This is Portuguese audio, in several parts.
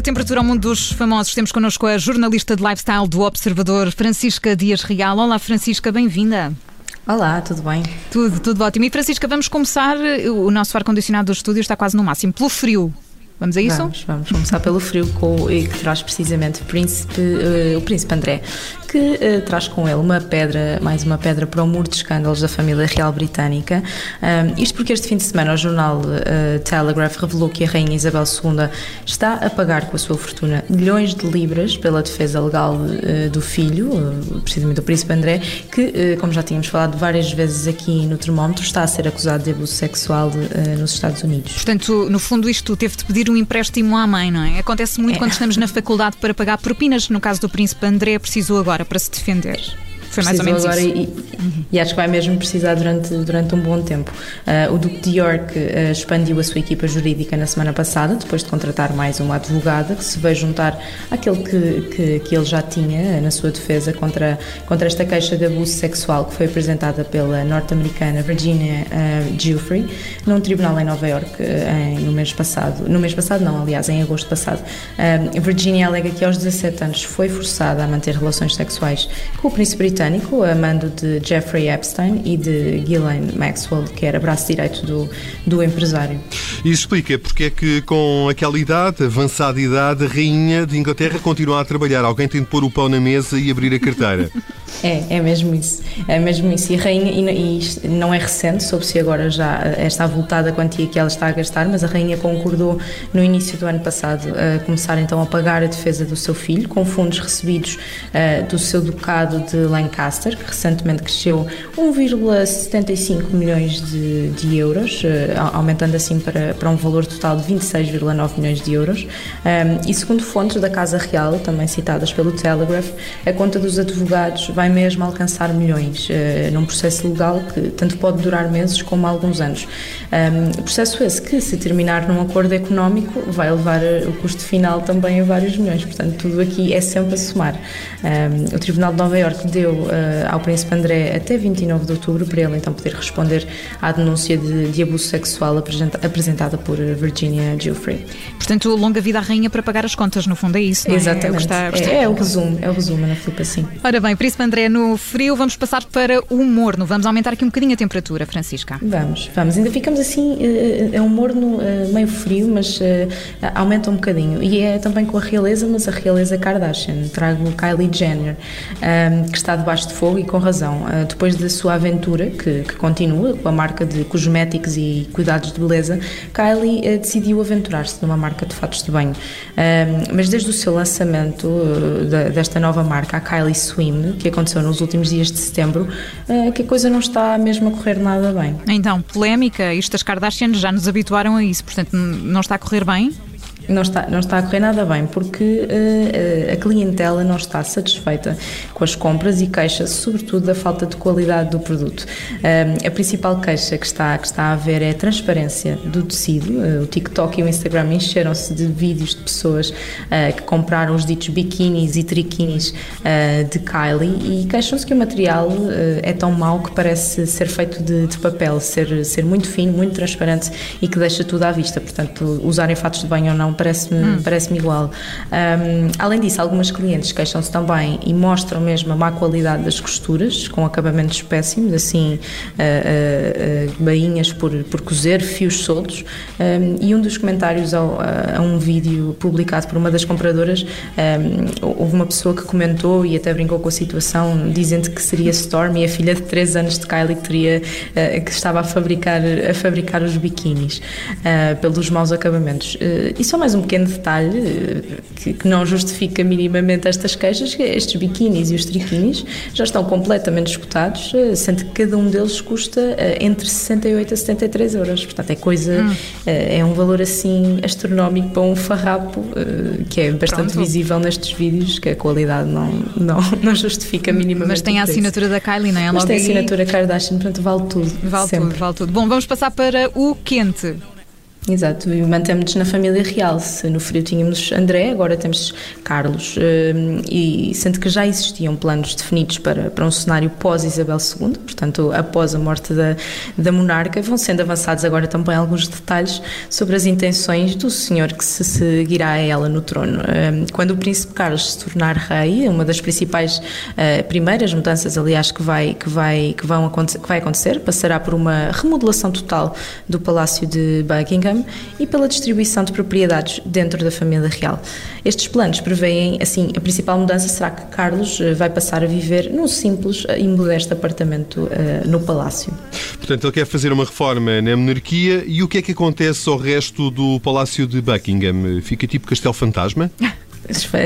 A temperatura ao mundo dos famosos, temos connosco a jornalista de lifestyle do Observador, Francisca Dias Real. Olá, Francisca, bem-vinda. Olá, tudo bem? Tudo, tudo ótimo. E Francisca, vamos começar. O nosso ar-condicionado do estúdio está quase no máximo, pelo frio. Vamos a isso? Vamos, vamos começar pelo frio com, e que traz precisamente o príncipe, uh, o príncipe André, que uh, traz com ele uma pedra, mais uma pedra para o muro de escândalos da família real britânica. Um, isto porque este fim de semana o jornal uh, Telegraph revelou que a rainha Isabel II está a pagar com a sua fortuna milhões de libras pela defesa legal do filho, precisamente do príncipe André, que, como já tínhamos falado várias vezes aqui no termómetro, está a ser acusado de abuso sexual nos Estados Unidos. Portanto, no fundo, isto teve de pedir um empréstimo à mãe, não é? Acontece muito é. quando estamos na faculdade para pagar propinas. No caso do príncipe André, precisou agora para se defender. Foi mais ou menos agora isso. E, uhum. e, acho que vai mesmo precisar durante, durante um bom tempo. Uh, o Duque de York uh, expandiu a sua equipa jurídica na semana passada, depois de contratar mais uma advogada que se vai juntar àquele que, que, que ele já tinha na sua defesa contra, contra esta queixa de abuso sexual que foi apresentada pela norte-americana Virginia uh, Giuffre num tribunal em Nova York em, no mês passado. No mês passado, não, aliás, em agosto passado. Virginia alega que aos 17 anos foi forçada a manter relações sexuais com o príncipe britânico britânico, a mando de Jeffrey Epstein e de Ghislaine Maxwell, que era braço direito do, do empresário. E explica porque é que com aquela idade, avançada idade, a rainha de Inglaterra continua a trabalhar. Alguém tem de pôr o pão na mesa e abrir a carteira. É, é mesmo isso. É mesmo isso. E a rainha, e, e não é recente, soube-se agora já esta avultada quantia que ela está a gastar, mas a rainha concordou no início do ano passado a começar então a pagar a defesa do seu filho com fundos recebidos uh, do seu ducado de Lancaster, que recentemente cresceu 1,75 milhões de, de euros, uh, aumentando assim para, para um valor total de 26,9 milhões de euros. Um, e segundo fontes da Casa Real, também citadas pelo Telegraph, a conta dos advogados vai mesmo alcançar milhões, uh, num processo legal que tanto pode durar meses como alguns anos. Um, processo esse que, se terminar num acordo económico, vai levar eh, o custo final também a vários milhões. Portanto, tudo aqui é sempre a somar. Um, o Tribunal de Nova Iorque deu uh, ao Príncipe André até 29 de outubro para ele então poder responder à denúncia de, de abuso sexual apresentada por Virginia Giuffre. Portanto, longa vida à rainha para pagar as contas, no fundo é isso, não é? Exatamente. É, o, está, está... é, é o resumo, é o resumo, na Filipe, assim. Ora bem, Príncipe André, no frio, vamos passar para o morno. Vamos aumentar aqui um bocadinho a temperatura, Francisca. Vamos, vamos. Ainda ficamos assim, eh, é um morno eh, meio frio, mas aumenta um bocadinho. E é também com a realeza, mas a realeza Kardashian. Trago Kylie Jenner, que está debaixo de fogo e com razão. Depois da sua aventura, que, que continua com a marca de cosméticos e cuidados de beleza, Kylie decidiu aventurar-se numa marca de fatos de banho. Mas desde o seu lançamento desta nova marca, a Kylie Swim, que aconteceu nos últimos dias de setembro, uh, que a coisa não está mesmo a correr nada bem. Então, polémica, isto as Kardashians já nos habituaram a isso, portanto, não está a correr bem? Não está, não está a correr nada bem, porque uh, a clientela não está satisfeita com as compras e queixa-se, sobretudo, da falta de qualidade do produto. Uh, a principal queixa que está, que está a haver é a transparência do tecido. Uh, o TikTok e o Instagram encheram-se de vídeos de pessoas que compraram os ditos biquínis e triquinis de Kylie e queixam-se que o material é tão mau que parece ser feito de, de, papel, ser, ser muito fino, muito transparente e que deixa tudo à vista. Portanto, usarem fatos de banho ou não parece-me hum. parece igual. Um, além disso, algumas clientes queixam-se também e mostram mesmo a má qualidade das costuras, com acabamentos péssimos, assim, uh, uh, uh, bainhas por, por cozer, fios soltos. Um, e um dos comentários ao, a um vídeo publicado por uma das compradoras, um, houve uma pessoa que comentou e até brincou com a situação, dizendo que seria Stormy, a filha de 3 anos de Kylie, que, teria, que estava a fabricar, a fabricar os biquínis pelos maus acabamentos. e são mais um pequeno detalhe eh, que, que não justifica minimamente estas queixas, que estes biquinis e os triquinis já estão completamente esgotados, eh, sendo que cada um deles custa eh, entre 68 a 73 euros. Portanto, é coisa, hum. é um valor assim astronómico para um farrapo que é bastante Pronto. visível nestes vídeos, que a qualidade não, não, não justifica minimamente. Mas tem a assinatura da Kylie, não é? Mas tem a assinatura Kardashian, portanto vale tudo. Vale sempre. tudo, vale tudo. Bom, vamos passar para o quente. Exato, e mantemos-nos na família real. Se no frio tínhamos André, agora temos Carlos. Hum, e sendo que já existiam planos definidos para, para um cenário pós-Isabel II, portanto, após a morte da, da monarca, vão sendo avançados agora também alguns detalhes sobre as intenções do senhor que se seguirá a ela no trono. Hum, quando o príncipe Carlos se tornar rei, uma das principais uh, primeiras mudanças, aliás, que vai, que, vai, que, vão acontecer, que vai acontecer, passará por uma remodelação total do Palácio de Buckingham e pela distribuição de propriedades dentro da família real. Estes planos prevêem, assim, a principal mudança será que Carlos eh, vai passar a viver num simples e modesto apartamento uh, no palácio. Portanto, ele quer fazer uma reforma na monarquia e o que é que acontece ao resto do Palácio de Buckingham? Fica tipo Castelo Fantasma?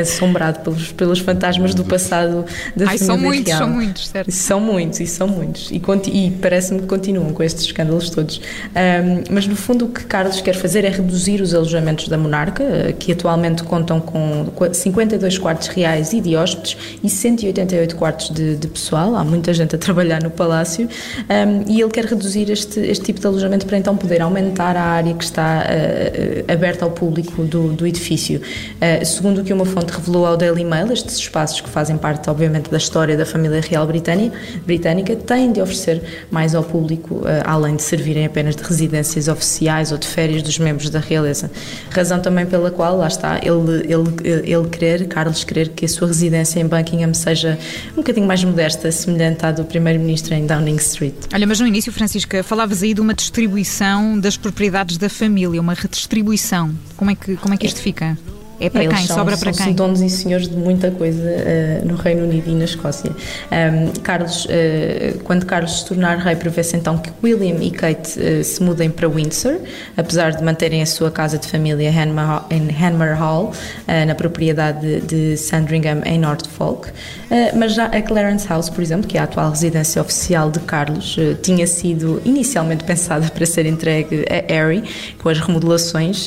assombrado pelos, pelos fantasmas do passado da Ai, são muitos, real. são muitos, certo? São muitos, e são muitos. E, e parece-me que continuam com estes escândalos todos. Um, mas, no fundo, o que Carlos quer fazer é reduzir os alojamentos da monarca, eh, que atualmente contam com 52 quartos reais e de hóspedes e 188 quartos de, de pessoal. Há muita gente a trabalhar no palácio. Um, e ele quer reduzir este, este tipo de alojamento para então poder aumentar a área que está uh, aberta ao público do, do edifício. Uh, segundo que uma fonte revelou ao Daily Mail, estes espaços que fazem parte, obviamente, da história da família real britânica, têm de oferecer mais ao público, eh, além de servirem apenas de residências oficiais ou de férias dos membros da realeza. Razão também pela qual, lá está, ele, ele, ele querer, Carlos querer que a sua residência em Buckingham seja um bocadinho mais modesta, semelhante à do primeiro-ministro em Downing Street. Olha, mas no início, Francisca, falavas aí de uma distribuição das propriedades da família, uma redistribuição. Como é que, como é que isto fica? É para Eles quem? São, Sobra para são quem? donos e senhores de muita coisa uh, no Reino Unido e na Escócia. Um, Carlos, uh, quando Carlos se tornar rei, prevê-se então que William e Kate uh, se mudem para Windsor, apesar de manterem a sua casa de família em Hanmer Hall, na propriedade de Sandringham, em Norfolk. mas já a Clarence House, por exemplo, que é a atual residência oficial de Carlos, tinha sido inicialmente pensada para ser entregue a Harry, com as remodelações,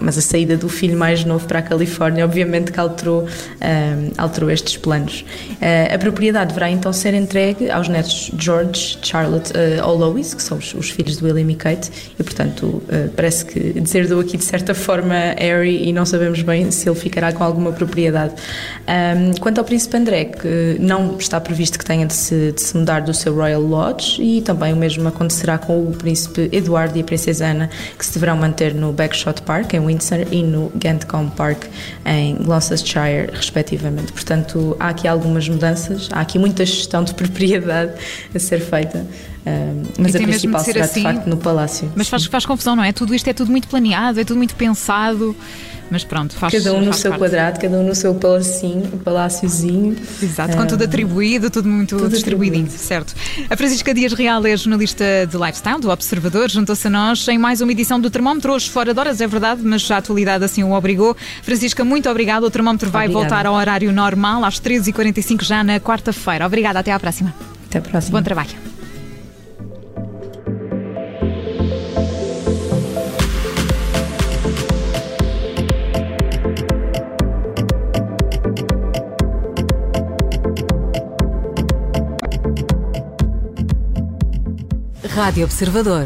mas a saída do filho mais novo para a Califórnia, obviamente que alterou, um, alterou estes planos. Uh, a propriedade deverá então ser entregue aos netos George, Charlotte uh, ou Lois, que são os, os, filhos de William e Kate, e portanto uh, parece que deserdou aqui de certa forma Harry e não sabemos bem se ele ficará com alguma propriedade. Um, quanto ao príncipe André, que não está previsto que tenha de se, de se mudar do seu Royal Lodge, e também o mesmo acontecerá com o príncipe Eduardo e a princesa Ana, que se deverão manter no Bagshot Park, em Windsor, e no Gantcombe Park Park em Gloucestershire, respectivamente. Portanto, há aqui algumas mudanças, há aqui muita gestão de propriedade a ser feita. Uh, mas a principal será assim, de facto no palácio. Mas faz, faz confusão, não é? Tudo isto é tudo muito planeado, é tudo muito pensado. Mas pronto, faz Cada um no seu parte. quadrado, cada um no seu palacinho, paláciozinho. Exato, com tudo atribuído, tudo muito tudo atribuído. certo. A Francisca Dias Real é jornalista de lifestyle, do Observador, juntou-se a nós em mais uma edição do Termómetro, hoje fora de horas, é verdade, mas a atualidade assim o obrigou. Francisca, muito obrigada. O Termómetro vai Obrigada. voltar ao horário normal, às 13h45, já na quarta-feira. Obrigada, até à próxima. Até à próxima. Bom trabalho. Rádio Observador.